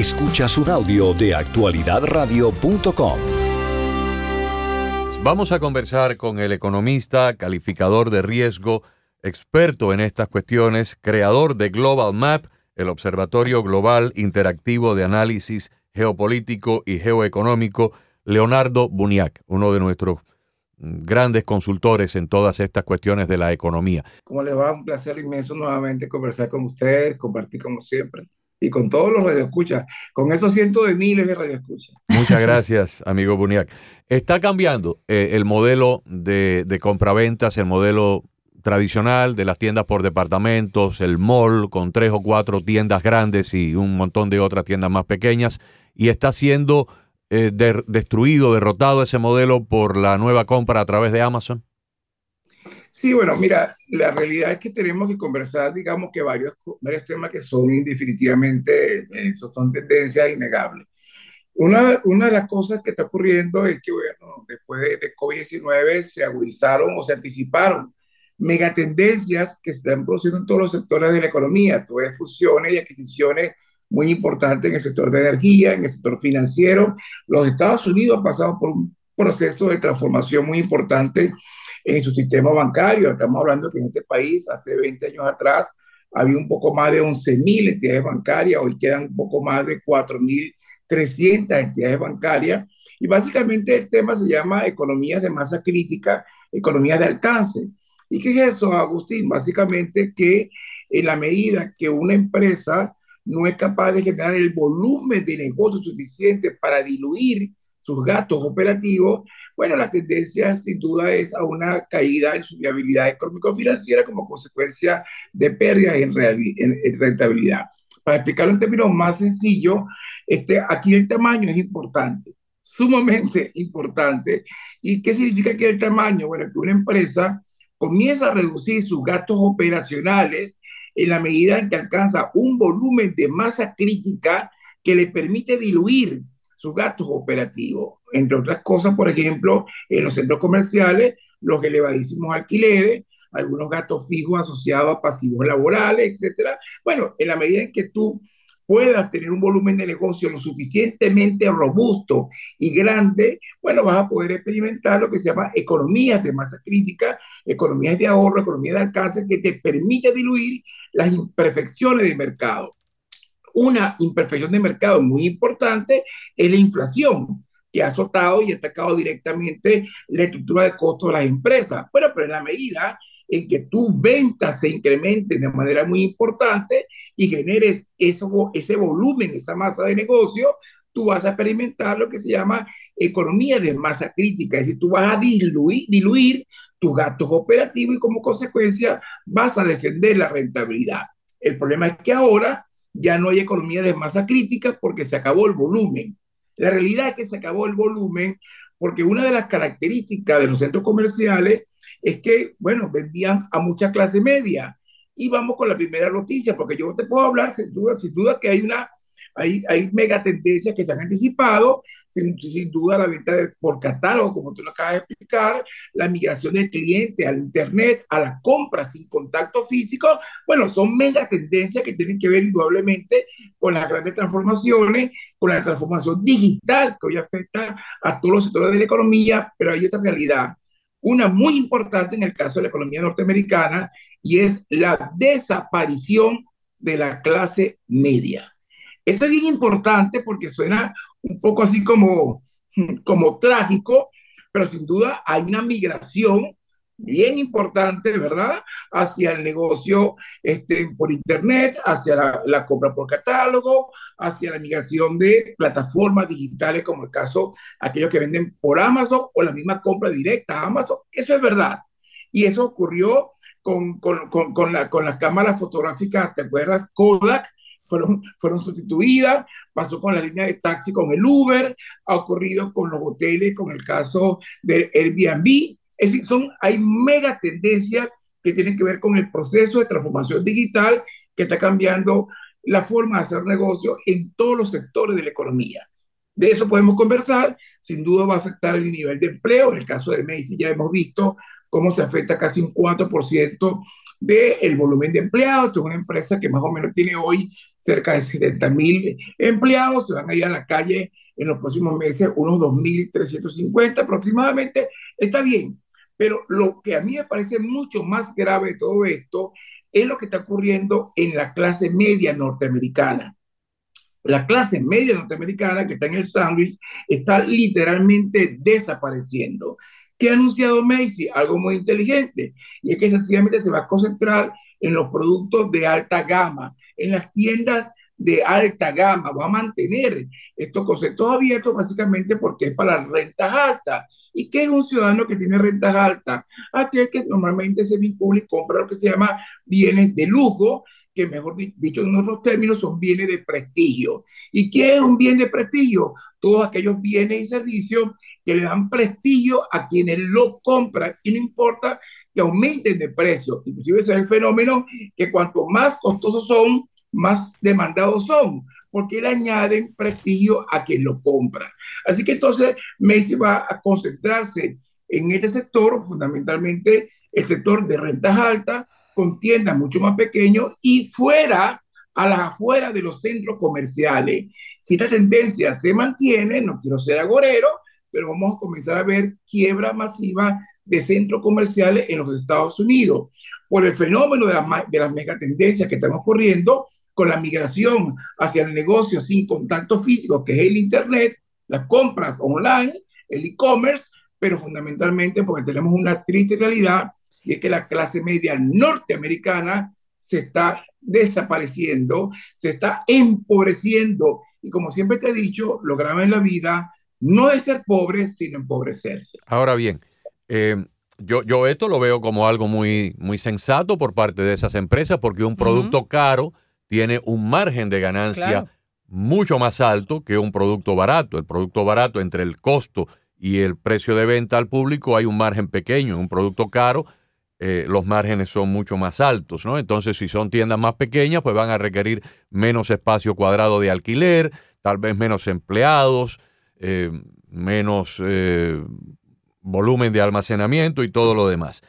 Escuchas un audio de actualidadradio.com. Vamos a conversar con el economista, calificador de riesgo, experto en estas cuestiones, creador de Global Map, el Observatorio Global Interactivo de Análisis Geopolítico y Geoeconómico, Leonardo Buniac, uno de nuestros grandes consultores en todas estas cuestiones de la economía. ¿Cómo le va? Un placer inmenso nuevamente conversar con ustedes, compartir como siempre y con todos los radioescuchas, con esos cientos de miles de radioescuchas. Muchas gracias, amigo Buniac. Está cambiando eh, el modelo de, de compraventas, el modelo tradicional de las tiendas por departamentos, el mall con tres o cuatro tiendas grandes y un montón de otras tiendas más pequeñas, y está siendo eh, destruido, derrotado ese modelo por la nueva compra a través de Amazon? Sí, bueno, mira, la realidad es que tenemos que conversar, digamos que varios, varios temas que son indefinitivamente, eh, son tendencias innegables. Una, una de las cosas que está ocurriendo es que, bueno, después de, de COVID-19 se agudizaron o se anticiparon megatendencias que se están produciendo en todos los sectores de la economía, todas fusiones y adquisiciones muy importantes en el sector de energía, en el sector financiero. Los Estados Unidos han pasado por un proceso de transformación muy importante en su sistema bancario. Estamos hablando que en este país, hace 20 años atrás, había un poco más de 11.000 entidades bancarias, hoy quedan un poco más de 4.300 entidades bancarias. Y básicamente el tema se llama economías de masa crítica, economías de alcance. ¿Y qué es eso, Agustín? Básicamente que en la medida que una empresa no es capaz de generar el volumen de negocio suficiente para diluir sus gastos operativos, bueno, la tendencia sin duda es a una caída en su viabilidad económico-financiera como consecuencia de pérdidas en, en, rentabilidad. Para explicarlo en términos más sencillos, este, aquí el tamaño es importante, sumamente importante. ¿Y qué significa que el tamaño? Bueno, que una empresa comienza a reducir sus gastos operacionales en la medida en que alcanza un volumen de masa crítica que le permite diluir sus gastos operativos. Entre otras cosas, por ejemplo, en los centros comerciales, los elevadísimos alquileres, algunos gastos fijos asociados a pasivos laborales, etcétera. Bueno, en la medida en que tú puedas tener un volumen de negocio lo suficientemente robusto y grande, bueno, vas a poder experimentar lo que se llama economías de masa crítica, economías de ahorro, economías de alcance, que te permite diluir las imperfecciones de mercado. Una imperfección de mercado muy importante es la inflación que ha azotado y atacado directamente la estructura de costos de las empresas. Bueno, pero en la medida en que tus ventas se incrementen de manera muy importante y generes eso, ese volumen, esa masa de negocio, tú vas a experimentar lo que se llama economía de masa crítica, es decir, tú vas a diluir, diluir tus gastos operativos y como consecuencia vas a defender la rentabilidad. El problema es que ahora ya no hay economía de masa crítica porque se acabó el volumen. La realidad es que se acabó el volumen porque una de las características de los centros comerciales es que, bueno, vendían a mucha clase media. Y vamos con la primera noticia, porque yo te puedo hablar sin duda, sin duda que hay una hay, hay mega tendencias que se han anticipado, sin, sin duda la venta por catálogo, como tú lo acabas de explicar, la migración del cliente al Internet, a la compra sin contacto físico, bueno, son mega tendencias que tienen que ver indudablemente con las grandes transformaciones, con la transformación digital que hoy afecta a todos los sectores de la economía, pero hay otra realidad, una muy importante en el caso de la economía norteamericana, y es la desaparición de la clase media. Esto es bien importante porque suena un poco así como, como trágico, pero sin duda hay una migración bien importante, ¿verdad? Hacia el negocio este, por Internet, hacia la, la, compra por catálogo, hacia la migración de plataformas digitales, como el caso aquellos que venden por Amazon o la misma compra directa a Amazon. Eso es verdad. Y eso ocurrió con, con, con, con la, las cámaras fotográficas, ¿te acuerdas? Kodak, fueron, fueron sustituidas, pasó con la línea de taxi con el Uber, ha ocurrido con los hoteles, con el caso del Airbnb. Es decir, son, hay mega tendencias que tienen que ver con el proceso de transformación digital que está cambiando la forma de hacer negocio en todos los sectores de la economía. De eso podemos conversar, sin duda va a afectar el nivel de empleo, en el caso de Macy ya hemos visto cómo se afecta casi un 4% del volumen de empleados. Es una empresa que más o menos tiene hoy cerca de 70 mil empleados. Se van a ir a la calle en los próximos meses, unos 2.350 aproximadamente. Está bien, pero lo que a mí me parece mucho más grave de todo esto es lo que está ocurriendo en la clase media norteamericana. La clase media norteamericana que está en el sándwich está literalmente desapareciendo. ¿Qué ha anunciado Macy? Algo muy inteligente, y es que sencillamente se va a concentrar en los productos de alta gama, en las tiendas de alta gama, va a mantener estos conceptos abiertos básicamente porque es para rentas altas. ¿Y qué es un ciudadano que tiene rentas altas? Aquel que normalmente se vincula y compra lo que se llama bienes de lujo, que mejor dicho en otros términos son bienes de prestigio. ¿Y qué es un bien de prestigio? Todos aquellos bienes y servicios que le dan prestigio a quienes lo compran y no importa que aumenten de precio. Inclusive ese es el fenómeno que cuanto más costosos son, más demandados son, porque le añaden prestigio a quien lo compra. Así que entonces Messi va a concentrarse en este sector, fundamentalmente el sector de rentas altas, con tiendas mucho más pequeños y fuera, a las afueras de los centros comerciales. Si esta tendencia se mantiene, no quiero ser agorero, pero vamos a comenzar a ver quiebra masiva de centros comerciales en los Estados Unidos por el fenómeno de, la, de las megatendencias que están ocurriendo con la migración hacia el negocio sin contacto físico, que es el Internet, las compras online, el e-commerce, pero fundamentalmente porque tenemos una triste realidad y es que la clase media norteamericana se está desapareciendo, se está empobreciendo. Y como siempre te he dicho, lo grave en la vida no es ser pobre, sino empobrecerse. Ahora bien, eh, yo, yo esto lo veo como algo muy, muy sensato por parte de esas empresas, porque un producto caro tiene un margen de ganancia mucho más alto que un producto barato. El producto barato entre el costo y el precio de venta al público hay un margen pequeño. En un producto caro eh, los márgenes son mucho más altos, ¿no? Entonces, si son tiendas más pequeñas, pues van a requerir menos espacio cuadrado de alquiler, tal vez menos empleados, eh, menos eh, volumen de almacenamiento y todo lo demás.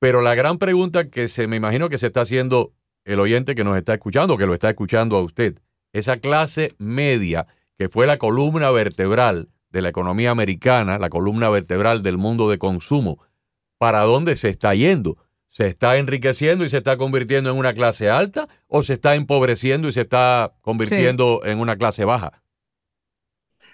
Pero la gran pregunta que se me imagino que se está haciendo el oyente que nos está escuchando, que lo está escuchando a usted, esa clase media que fue la columna vertebral de la economía americana, la columna vertebral del mundo de consumo, ¿para dónde se está yendo? ¿Se está enriqueciendo y se está convirtiendo en una clase alta o se está empobreciendo y se está convirtiendo en una clase baja?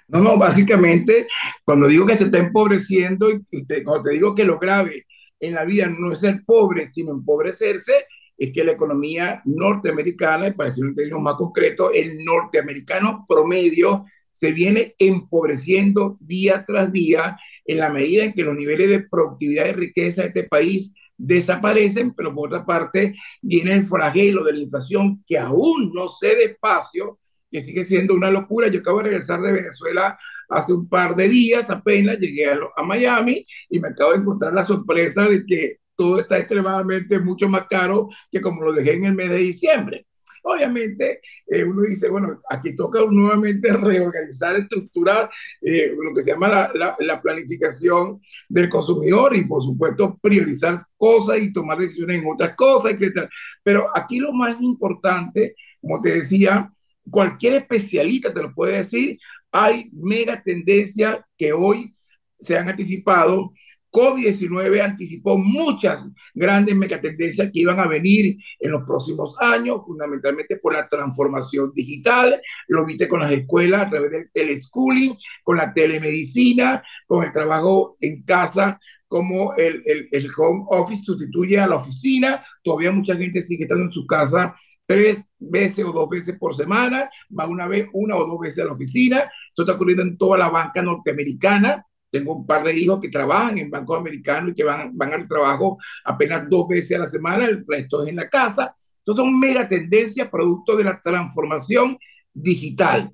No, no, básicamente, cuando digo que se está empobreciendo, y cuando te digo que lo grave en la vida no es ser pobre, sino empobrecerse, es que la economía norteamericana, y para decirlo en términos más concretos, el norteamericano promedio se viene empobreciendo día tras día en la medida en que los niveles de productividad y riqueza de este país desaparecen, pero por otra parte viene el flagelo de la inflación que aún no se despacio, que sigue siendo una locura. Yo acabo de regresar de Venezuela hace un par de días, apenas llegué a Miami y me acabo de encontrar la sorpresa de que todo está extremadamente mucho más caro que como lo dejé en el mes de diciembre. Obviamente, eh, uno dice, bueno, aquí toca nuevamente reorganizar, estructurar eh, lo que se llama la, la, planificación del consumidor y, por supuesto, priorizar cosas y tomar decisiones en otras cosas, etc. Pero aquí lo más importante, como te decía, cualquier especialista te lo puede decir, hay mega tendencias que hoy se han anticipado COVID-19 anticipó muchas grandes megatendencias que iban a venir en los próximos años, fundamentalmente por la transformación digital. Lo viste con las escuelas a través del teleschooling, con la telemedicina, con el trabajo en casa, como el, el, el home office sustituye a la oficina. Todavía mucha gente sigue estando en su casa tres veces o dos veces por semana, va una vez, una o dos veces a la oficina. Eso está ocurriendo en toda la banca norteamericana. Tengo un par de hijos que trabajan en bancos americanos y que van, van al trabajo apenas dos veces a la semana, el resto es en la casa. Entonces son mega tendencias producto de la transformación digital.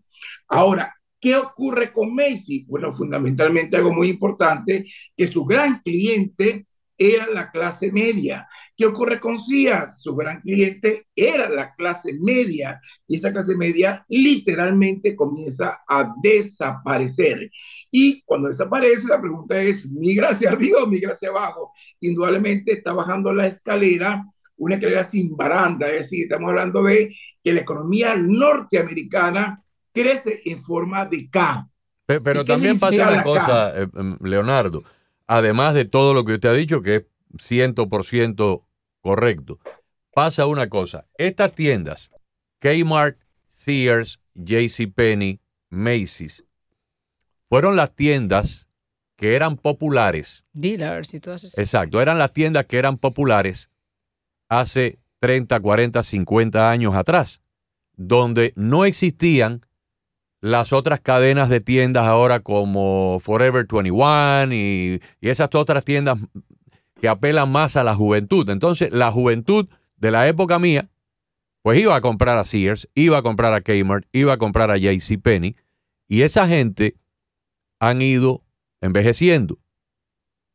Ahora, ¿qué ocurre con Macy? Bueno, fundamentalmente algo muy importante, que su gran cliente era la clase media. ¿Qué ocurre con Sears? Su gran cliente era la clase media y esa clase media literalmente comienza a desaparecer. Y cuando desaparece, la pregunta es, ¿migra hacia arriba o migra hacia abajo? Indudablemente está bajando la escalera, una escalera sin baranda, es decir, estamos hablando de que la economía norteamericana crece en forma de K. Pero, también pasa una cosa, eh, em, Leonardo, además de todo lo que usted ha dicho, que es 100% correcto, pasa una cosa. Estas tiendas, Kmart, Sears, JCPenney, Macy's, fueron las tiendas que eran populares. Dealers y todas esas. Exacto, eran las tiendas que eran populares hace 30, 40, 50 años atrás, donde no existían las otras cadenas de tiendas ahora como Forever 21 y, y esas otras tiendas que apelan más a la juventud. Entonces, la juventud de la época mía, pues iba a comprar a Sears, iba a comprar a Kmart, iba a comprar a JCPenney, y esa gente han ido envejeciendo.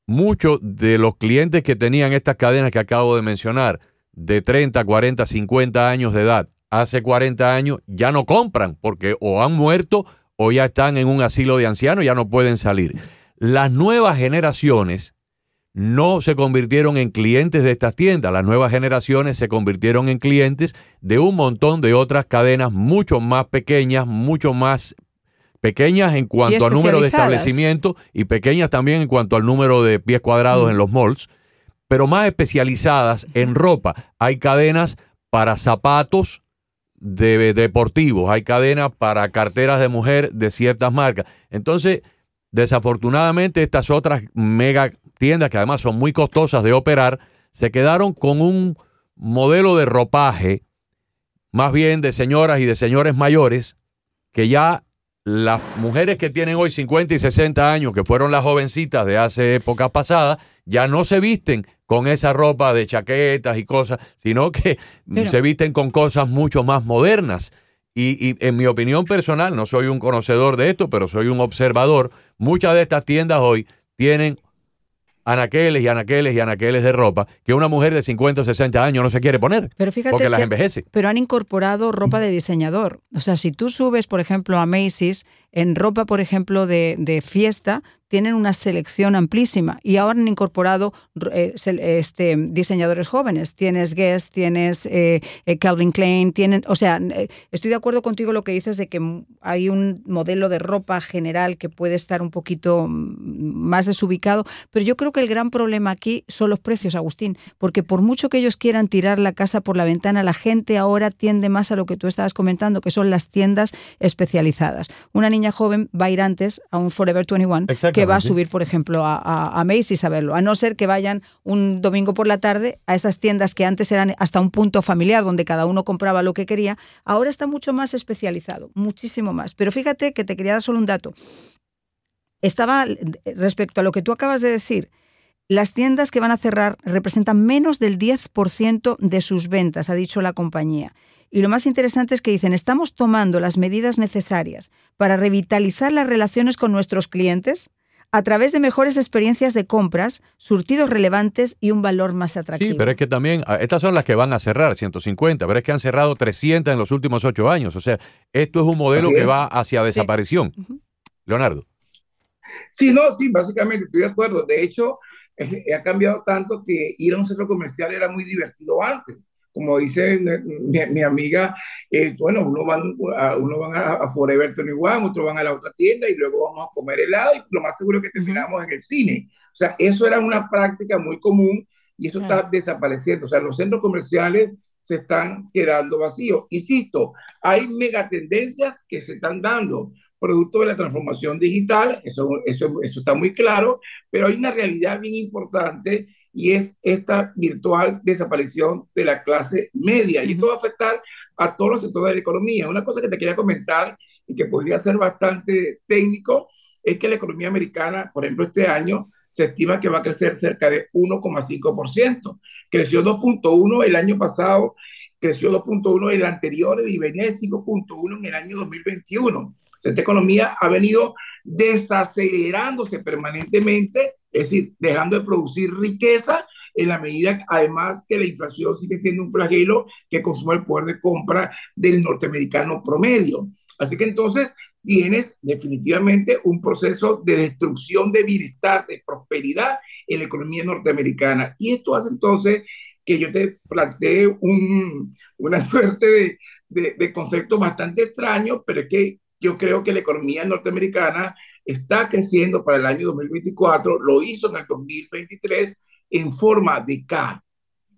Muchos de los clientes que tenían estas cadenas que acabo de mencionar, de 30, 40, 50 años de edad, hace 40 años ya no compran porque o han muerto o ya están en un asilo de ancianos, ya no pueden salir. Las nuevas generaciones no se convirtieron en clientes de estas tiendas, las nuevas generaciones se convirtieron en clientes de un montón de otras cadenas mucho más pequeñas, mucho más pequeñas en cuanto al número de establecimientos y pequeñas también en cuanto al número de pies cuadrados en los malls, pero más especializadas en ropa. Hay cadenas para zapatos, de deportivos, hay cadenas para carteras de mujer de ciertas marcas. Entonces, desafortunadamente, estas otras mega tiendas, que además son muy costosas de operar, se quedaron con un modelo de ropaje, más bien de señoras y de señores mayores, que ya las mujeres que tienen hoy 50 y 60 años, que fueron las jovencitas de hace épocas pasadas, ya no se visten con esa ropa de chaquetas y cosas, sino que se visten con cosas mucho más modernas. Y, en mi opinión personal, no soy un conocedor de esto, pero soy un observador, muchas de estas tiendas hoy tienen anaqueles y anaqueles y anaqueles de ropa que una mujer de 50 o 60 años no se quiere poner pero fíjate porque las envejece. Pero han incorporado ropa de diseñador. O sea, si tú subes, por ejemplo, a Macy's en ropa, por ejemplo, de, fiesta, tienen una selección amplísima y ahora han incorporado eh, este, diseñadores jóvenes. Tienes Guess, tienes eh, eh, Calvin Klein, tienen, o sea, estoy de acuerdo contigo lo que dices de que hay un modelo de ropa general que puede estar un poquito más desubicado, pero yo creo que el gran problema aquí son los precios, Agustín, porque por mucho que ellos quieran tirar la casa por la ventana, la gente ahora tiende más a lo que tú estabas comentando, que son las tiendas especializadas. Una niña joven va a ir antes a un Forever 21 que va a subir, por ejemplo, a, a, a, Macy's a verlo, a no ser que vayan un domingo por la tarde a esas tiendas que antes eran hasta un punto familiar donde cada uno compraba lo que quería, ahora está mucho más especializado, muchísimo más. Pero fíjate que te quería dar solo un dato. Estaba, respecto a lo que tú acabas de decir, las tiendas que van a cerrar representan menos del 10% de sus ventas, ha dicho la compañía. Y lo más interesante es que dicen, estamos tomando las medidas necesarias para revitalizar las relaciones con nuestros clientes a través de mejores experiencias de compras, surtidos relevantes y un valor más atractivo. Sí, pero es que también, ah, estas son las que van a cerrar, 150, pero es que han cerrado 300 en los últimos ocho años. O sea, esto es un modelo que va hacia desaparición. Leonardo. Sí, no, sí, básicamente estoy de acuerdo. De hecho, ha cambiado tanto que ir a un centro comercial era muy divertido antes como dice mi, amiga, eh, bueno, uno van, a, uno van a, Forever 21, otros van a la otra tienda y luego vamos a comer helado y lo más seguro es que terminamos en el cine. O sea, eso era una práctica muy común y eso está desapareciendo. O sea, los centros comerciales se están quedando vacíos. Insisto, hay megatendencias que se están dando producto de la transformación digital, eso, eso, eso está muy claro, pero hay una realidad bien importante y es esta virtual desaparición de la clase media. Y esto va a afectar a todos los sectores de la economía. Una cosa que te quería comentar y que podría ser bastante técnico es que la economía americana, por ejemplo, este año se estima que va a crecer cerca de 1,5%. Creció 2.1 el año pasado, creció 2.1 el anterior y venía de 5.1 en el año 2021. Esta economía ha venido desacelerándose permanentemente, es decir, dejando de producir riqueza en la medida, además, que la inflación sigue siendo un flagelo que consume el poder de compra del norteamericano promedio. Así que entonces tienes definitivamente un proceso de destrucción de bienestar, de prosperidad en la economía norteamericana. Y esto hace entonces que yo te plantee un, una suerte de, de, de, concepto bastante extraño, pero es que yo creo que la economía norteamericana está creciendo para el año 2024, lo hizo en el 2023 en forma de K.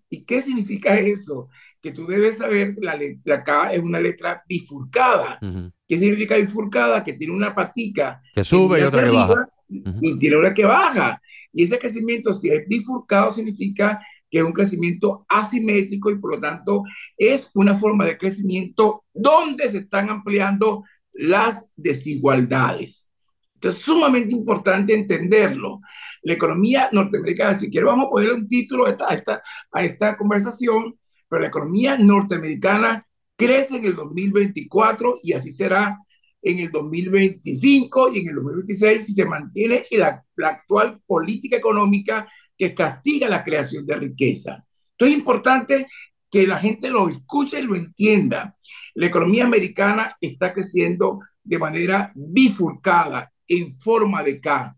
¿Y qué significa eso? Que tú debes saber que la, la K es una letra bifurcada. Uh -huh. ¿Qué significa bifurcada? Que tiene una patica que sube y otra que baja. Uh -huh. Y tiene una que baja. Y ese crecimiento, si es bifurcado, significa que es un crecimiento asimétrico y por lo tanto es una forma de crecimiento donde se están ampliando las desigualdades. Entonces, es sumamente importante entenderlo. La economía norteamericana, si quiero, vamos a ponerle un título a esta, a esta, conversación, pero la economía norteamericana crece en el 2024 y así será en el 2025 y en el 2026 si se mantiene la, actual política económica que castiga la creación de riqueza. Entonces es importante que la gente lo escuche y lo entienda. La economía americana está creciendo de manera bifurcada, en forma de K,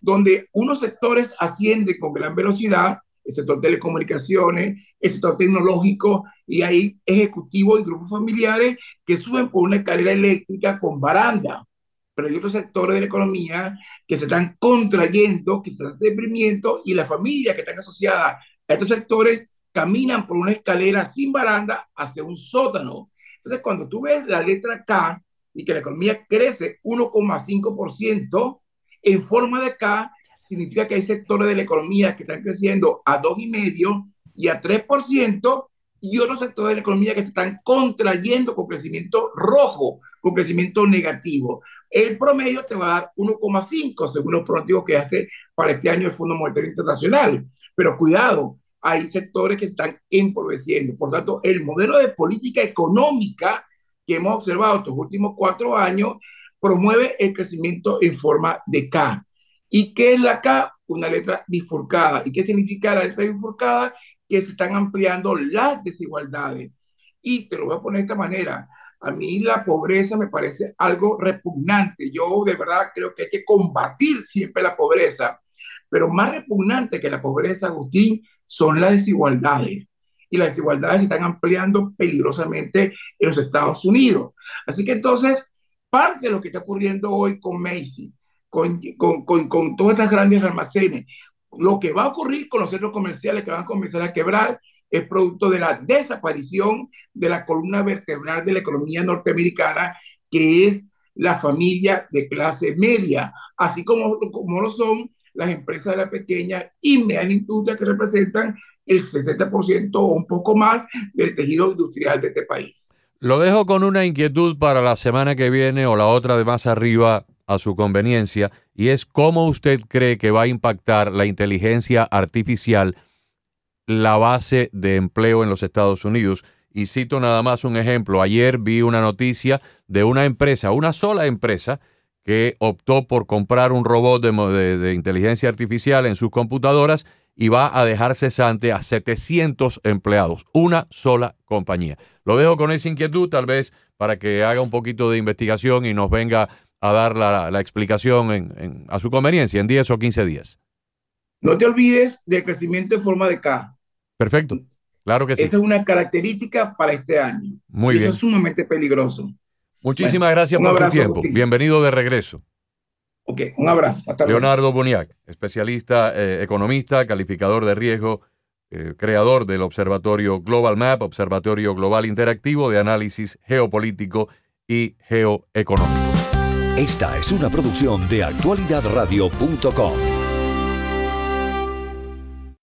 donde unos sectores ascienden con gran velocidad, el sector telecomunicaciones, el sector tecnológico, y hay ejecutivos y grupos familiares que suben por una escalera eléctrica con baranda. Pero hay otros sectores de la economía que se están contrayendo, que se están deprimiendo, y las familias que están asociadas a estos sectores caminan por una escalera sin baranda hacia un sótano. Entonces, cuando tú ves la letra K y que la economía crece 1,5% en forma de K, significa que hay sectores de la economía que están creciendo a 2,5% y a 3%, y otros sectores de la economía que se están contrayendo con crecimiento rojo, con crecimiento negativo. El promedio te va a dar 1,5 según los pronósticos que hace para este año el Fondo Monetario Internacional. Pero cuidado, hay sectores que están empobreciendo. Por tanto, el modelo de política económica que hemos observado estos últimos cuatro años promueve el crecimiento en forma de K. ¿Y qué es la K? Una letra bifurcada. ¿Y qué significa la letra bifurcada? Que se están ampliando las desigualdades. Y te lo voy a poner de esta manera. A mí la pobreza me parece algo repugnante. Yo de verdad creo que hay que combatir siempre la pobreza. Pero más repugnante que la pobreza, Agustín, son las desigualdades. Y las desigualdades se están ampliando peligrosamente en los Estados Unidos. Así que entonces, parte de lo que está ocurriendo hoy con Macy, con, con, con, con todas estas grandes almacenes, lo que va a ocurrir con los centros comerciales que van a comenzar a quebrar es producto de la desaparición de la columna vertebral de la economía norteamericana, que es la familia de clase media, así como, como lo son las empresas de la pequeña y mediana industria que representan el 70% o un poco más del tejido industrial de este país. Lo dejo con una inquietud para la semana que viene o la otra de más arriba a su conveniencia, y es cómo usted cree que va a impactar la inteligencia artificial la base de empleo en los Estados Unidos. Y cito nada más un ejemplo. Ayer vi una noticia de una empresa, una sola empresa, que optó por comprar un robot de, de, de, inteligencia artificial en sus computadoras y va a dejar cesante a 700 empleados, una sola compañía. Lo dejo con esa inquietud, tal vez para que haga un poquito de investigación y nos venga a dar la, la explicación en, en, a su conveniencia en 10 o 15 días. No te olvides del crecimiento en forma de K. Perfecto, claro que sí. Esa es una característica para este año. Muy y bien. Eso es sumamente peligroso. Muchísimas bueno, gracias por su tiempo. Bienvenido de regreso. Ok, un abrazo. Hasta Leonardo Boniac, especialista, eh, economista, calificador de riesgo, eh, creador del Observatorio Global Map, Observatorio Global Interactivo de Análisis Geopolítico y Geoeconómico. Esta es una producción de actualidadradio.com.